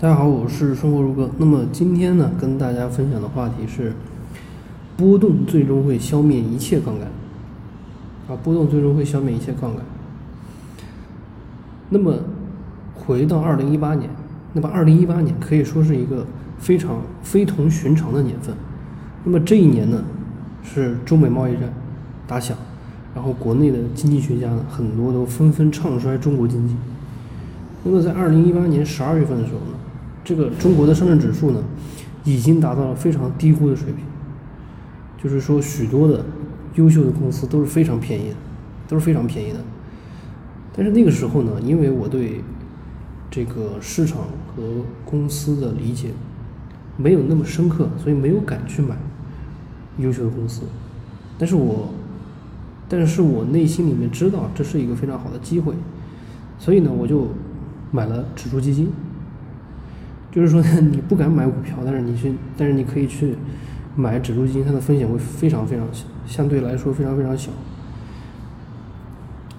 大家好，我是生活如歌。那么今天呢，跟大家分享的话题是：波动最终会消灭一切杠杆。啊，波动最终会消灭一切杠杆。那么回到二零一八年，那么二零一八年可以说是一个非常非同寻常的年份。那么这一年呢，是中美贸易战打响，然后国内的经济学家呢，很多都纷纷唱衰中国经济。那么在二零一八年十二月份的时候呢，这个中国的上证指数呢，已经达到了非常低估的水平，就是说许多的优秀的公司都是非常便宜的，都是非常便宜的。但是那个时候呢，因为我对这个市场和公司的理解没有那么深刻，所以没有敢去买优秀的公司。但是我，但是我内心里面知道这是一个非常好的机会，所以呢，我就。买了指数基金，就是说你不敢买股票，但是你去，但是你可以去买指数基金，它的风险会非常非常小，相对来说非常非常小。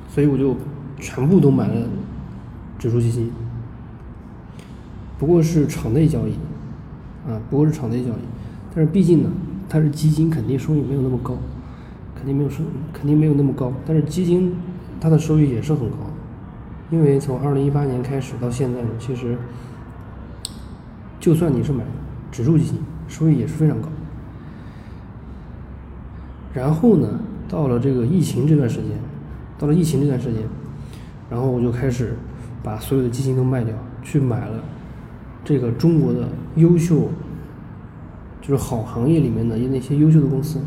所以我就全部都买了指数基金，不过是场内交易，啊，不过是场内交易，但是毕竟呢，它是基金，肯定收益没有那么高，肯定没有收，肯定没有那么高，但是基金它的收益也是很高。因为从二零一八年开始到现在呢，其实就算你是买指数基金，收益也是非常高。然后呢，到了这个疫情这段时间，到了疫情这段时间，然后我就开始把所有的基金都卖掉，去买了这个中国的优秀，就是好行业里面的那些优秀的公司，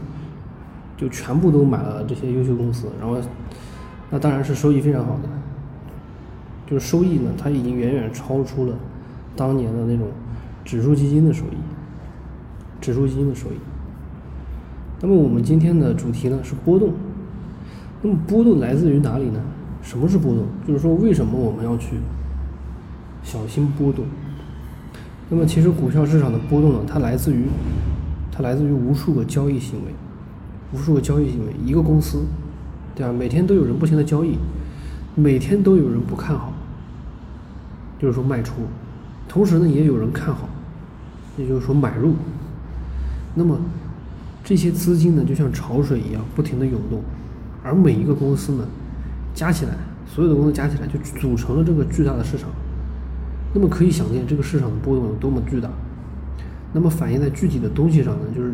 就全部都买了这些优秀公司，然后那当然是收益非常好的。就是收益呢，它已经远远超出了当年的那种指数基金的收益，指数基金的收益。那么我们今天的主题呢是波动。那么波动来自于哪里呢？什么是波动？就是说为什么我们要去小心波动？那么其实股票市场的波动呢，它来自于它来自于无数个交易行为，无数个交易行为，一个公司，对吧？每天都有人不停的交易，每天都有人不看好。就是说卖出，同时呢也有人看好，也就是说买入。那么这些资金呢就像潮水一样不停的涌动，而每一个公司呢加起来，所有的公司加起来就组成了这个巨大的市场。那么可以想见这个市场的波动有多么巨大。那么反映在具体的东西上呢，就是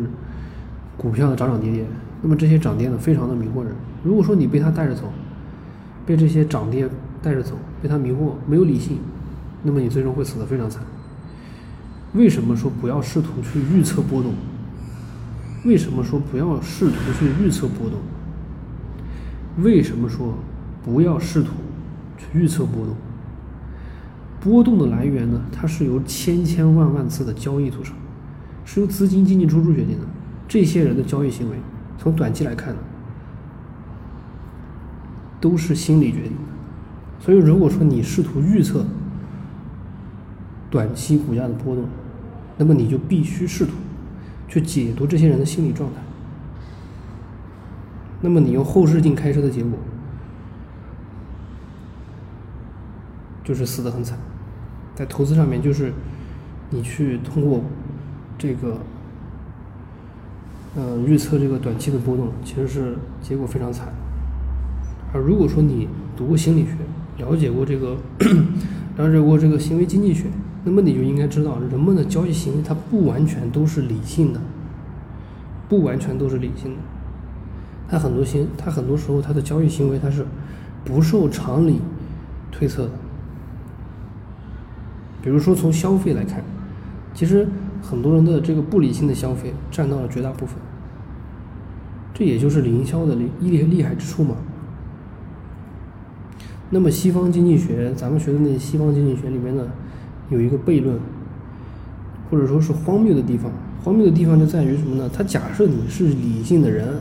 股票的涨涨跌跌。那么这些涨跌呢非常的迷惑人。如果说你被它带着走，被这些涨跌带着走，被它迷惑，没有理性。那么你最终会死得非常惨。为什么说不要试图去预测波动？为什么说不要试图去预测波动？为什么说不要试图去预测波动？波动的来源呢？它是由千千万万次的交易组成，是由资金进进出出决定的。这些人的交易行为，从短期来看呢，都是心理决定的。所以，如果说你试图预测，短期股价的波动，那么你就必须试图去解读这些人的心理状态。那么你用后视镜开车的结果，就是死得很惨。在投资上面，就是你去通过这个，嗯，预测这个短期的波动，其实是结果非常惨。而如果说你读过心理学，了解过这个，了解过这个行为经济学。那么你就应该知道，人们的交易行为它不完全都是理性的，不完全都是理性的，它很多行，它很多时候它的交易行为它是不受常理推测的。比如说从消费来看，其实很多人的这个不理性的消费占到了绝大部分，这也就是营销的厉厉厉害之处嘛。那么西方经济学，咱们学的那西方经济学里面呢。有一个悖论，或者说是荒谬的地方。荒谬的地方就在于什么呢？他假设你是理性的人，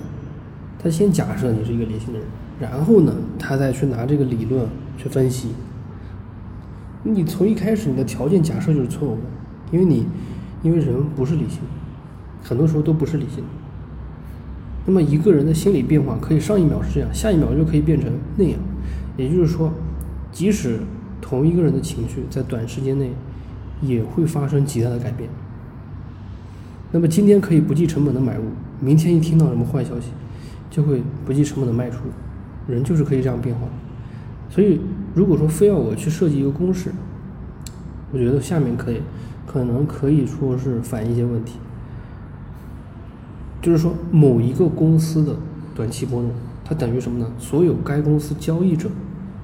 他先假设你是一个理性的人，然后呢，他再去拿这个理论去分析。你从一开始你的条件假设就是错误的，因为你，因为人不是理性，很多时候都不是理性。那么一个人的心理变化可以上一秒是这样，下一秒就可以变成那样。也就是说，即使同一个人的情绪在短时间内也会发生极大的改变。那么今天可以不计成本的买入，明天一听到什么坏消息，就会不计成本的卖出。人就是可以这样变化。所以，如果说非要我去设计一个公式，我觉得下面可以，可能可以说是反映一些问题。就是说，某一个公司的短期波动，它等于什么呢？所有该公司交易者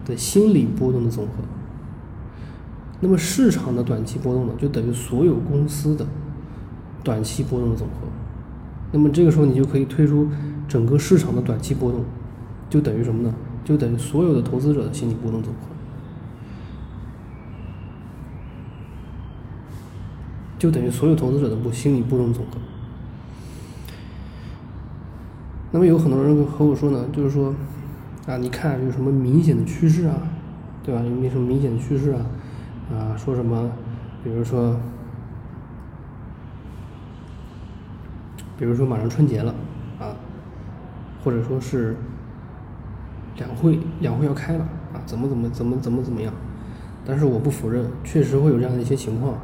的心理波动的总和。那么市场的短期波动呢，就等于所有公司的短期波动的总和。那么这个时候，你就可以推出整个市场的短期波动，就等于什么呢？就等于所有的投资者的心理波动总和。就等于所有投资者的不心理波动总和。那么有很多人和我说呢，就是说，啊，你看有什么明显的趋势啊，对吧？有没有什么明显的趋势啊？啊，说什么？比如说，比如说马上春节了，啊，或者说是两会，两会要开了，啊，怎么怎么怎么怎么怎么样？但是我不否认，确实会有这样的一些情况，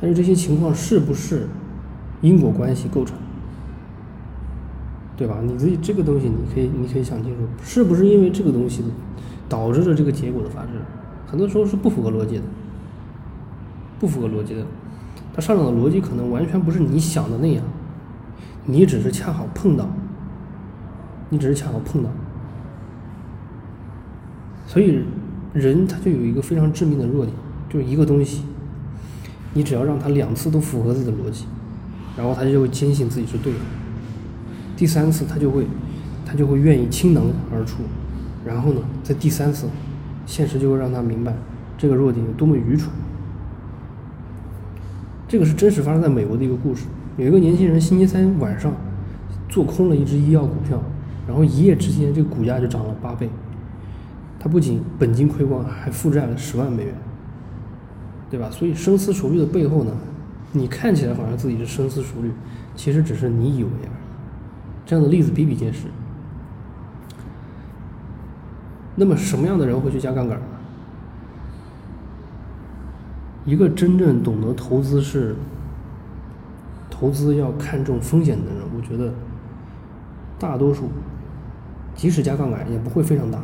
但是这些情况是不是因果关系构成？对吧？你自己这个东西，你可以，你可以想清楚，是不是因为这个东西导致了这个结果的发生？很多时候是不符合逻辑的，不符合逻辑的。它上涨的逻辑可能完全不是你想的那样，你只是恰好碰到，你只是恰好碰到。所以人他就有一个非常致命的弱点，就是一个东西，你只要让他两次都符合自己的逻辑，然后他就会坚信自己是对的。第三次他就会，他就会愿意倾囊而出，然后呢，在第三次，现实就会让他明白这个弱点有多么愚蠢。这个是真实发生在美国的一个故事。有一个年轻人星期三晚上做空了一只医药股票，然后一夜之间这个股价就涨了八倍。他不仅本金亏光，还负债了十万美元，对吧？所以深思熟虑的背后呢，你看起来好像自己是深思熟虑，其实只是你以为而已。这样的例子比比皆是。那么什么样的人会去加杠杆呢？一个真正懂得投资是投资要看重风险的人，我觉得大多数即使加杠杆也不会非常大。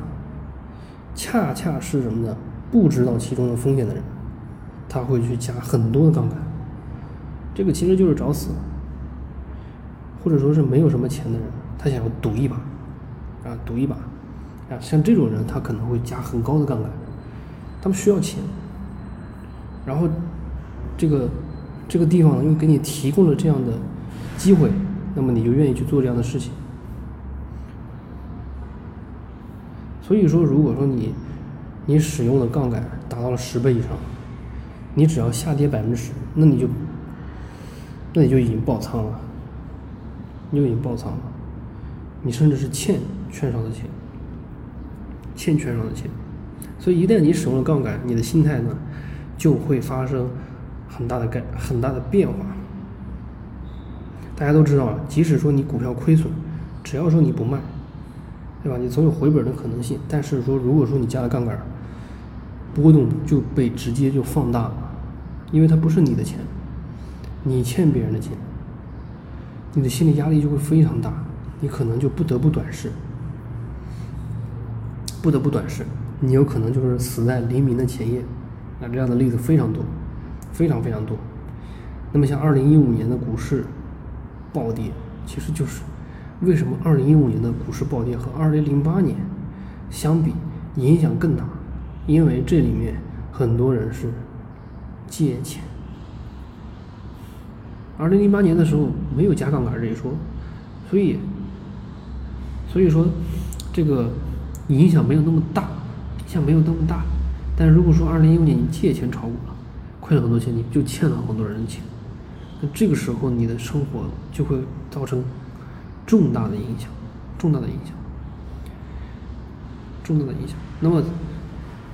恰恰是什么呢？不知道其中的风险的人，他会去加很多的杠杆。这个其实就是找死。或者说是没有什么钱的人，他想要赌一把，啊，赌一把，啊，像这种人，他可能会加很高的杠杆，他们需要钱，然后这个这个地方又给你提供了这样的机会，那么你就愿意去做这样的事情。所以说，如果说你你使用的杠杆达到了十倍以上，你只要下跌百分之十，那你就那你就已经爆仓了。你已经爆仓了，你甚至是欠券商的钱，欠券商的钱，所以一旦你使用了杠杆，你的心态呢就会发生很大的改很大的变化。大家都知道啊，即使说你股票亏损，只要说你不卖，对吧？你总有回本的可能性。但是说如果说你加了杠杆，波动就被直接就放大了，因为它不是你的钱，你欠别人的钱。你的心理压力就会非常大，你可能就不得不短视，不得不短视，你有可能就是死在黎明的前夜，那这样的例子非常多，非常非常多。那么像二零一五年的股市暴跌，其实就是为什么二零一五年的股市暴跌和二零零八年相比影响更大？因为这里面很多人是借钱。二零零八年的时候没有加杠杆这一说，所以，所以说这个影响没有那么大，影响没有那么大。但如果说二零一五年你借钱炒股了，亏了很多钱，你就欠了很多人的钱，那这个时候你的生活就会造成重大的影响，重大的影响，重大的影响。那么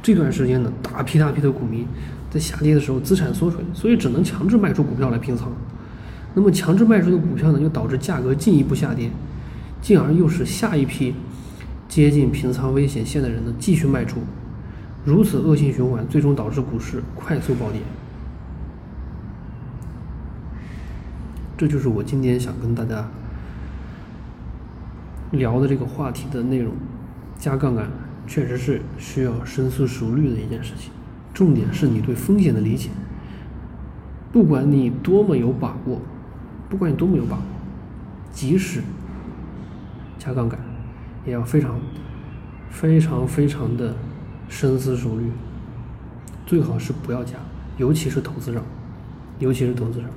这段时间呢，大批大批的股民在下跌的时候资产缩水，所以只能强制卖出股票来平仓。那么强制卖出的股票呢，又导致价格进一步下跌，进而又使下一批接近平仓危险线的人呢继续卖出，如此恶性循环，最终导致股市快速暴跌。这就是我今天想跟大家聊的这个话题的内容。加杠杆确实是需要深思熟虑的一件事情，重点是你对风险的理解。不管你多么有把握，不管你多么有把握，即使加杠杆，也要非常、非常、非常的深思熟虑，最好是不要加，尤其是投资上，尤其是投资上。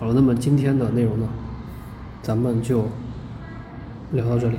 好了，那么今天的内容呢，咱们就聊到这里。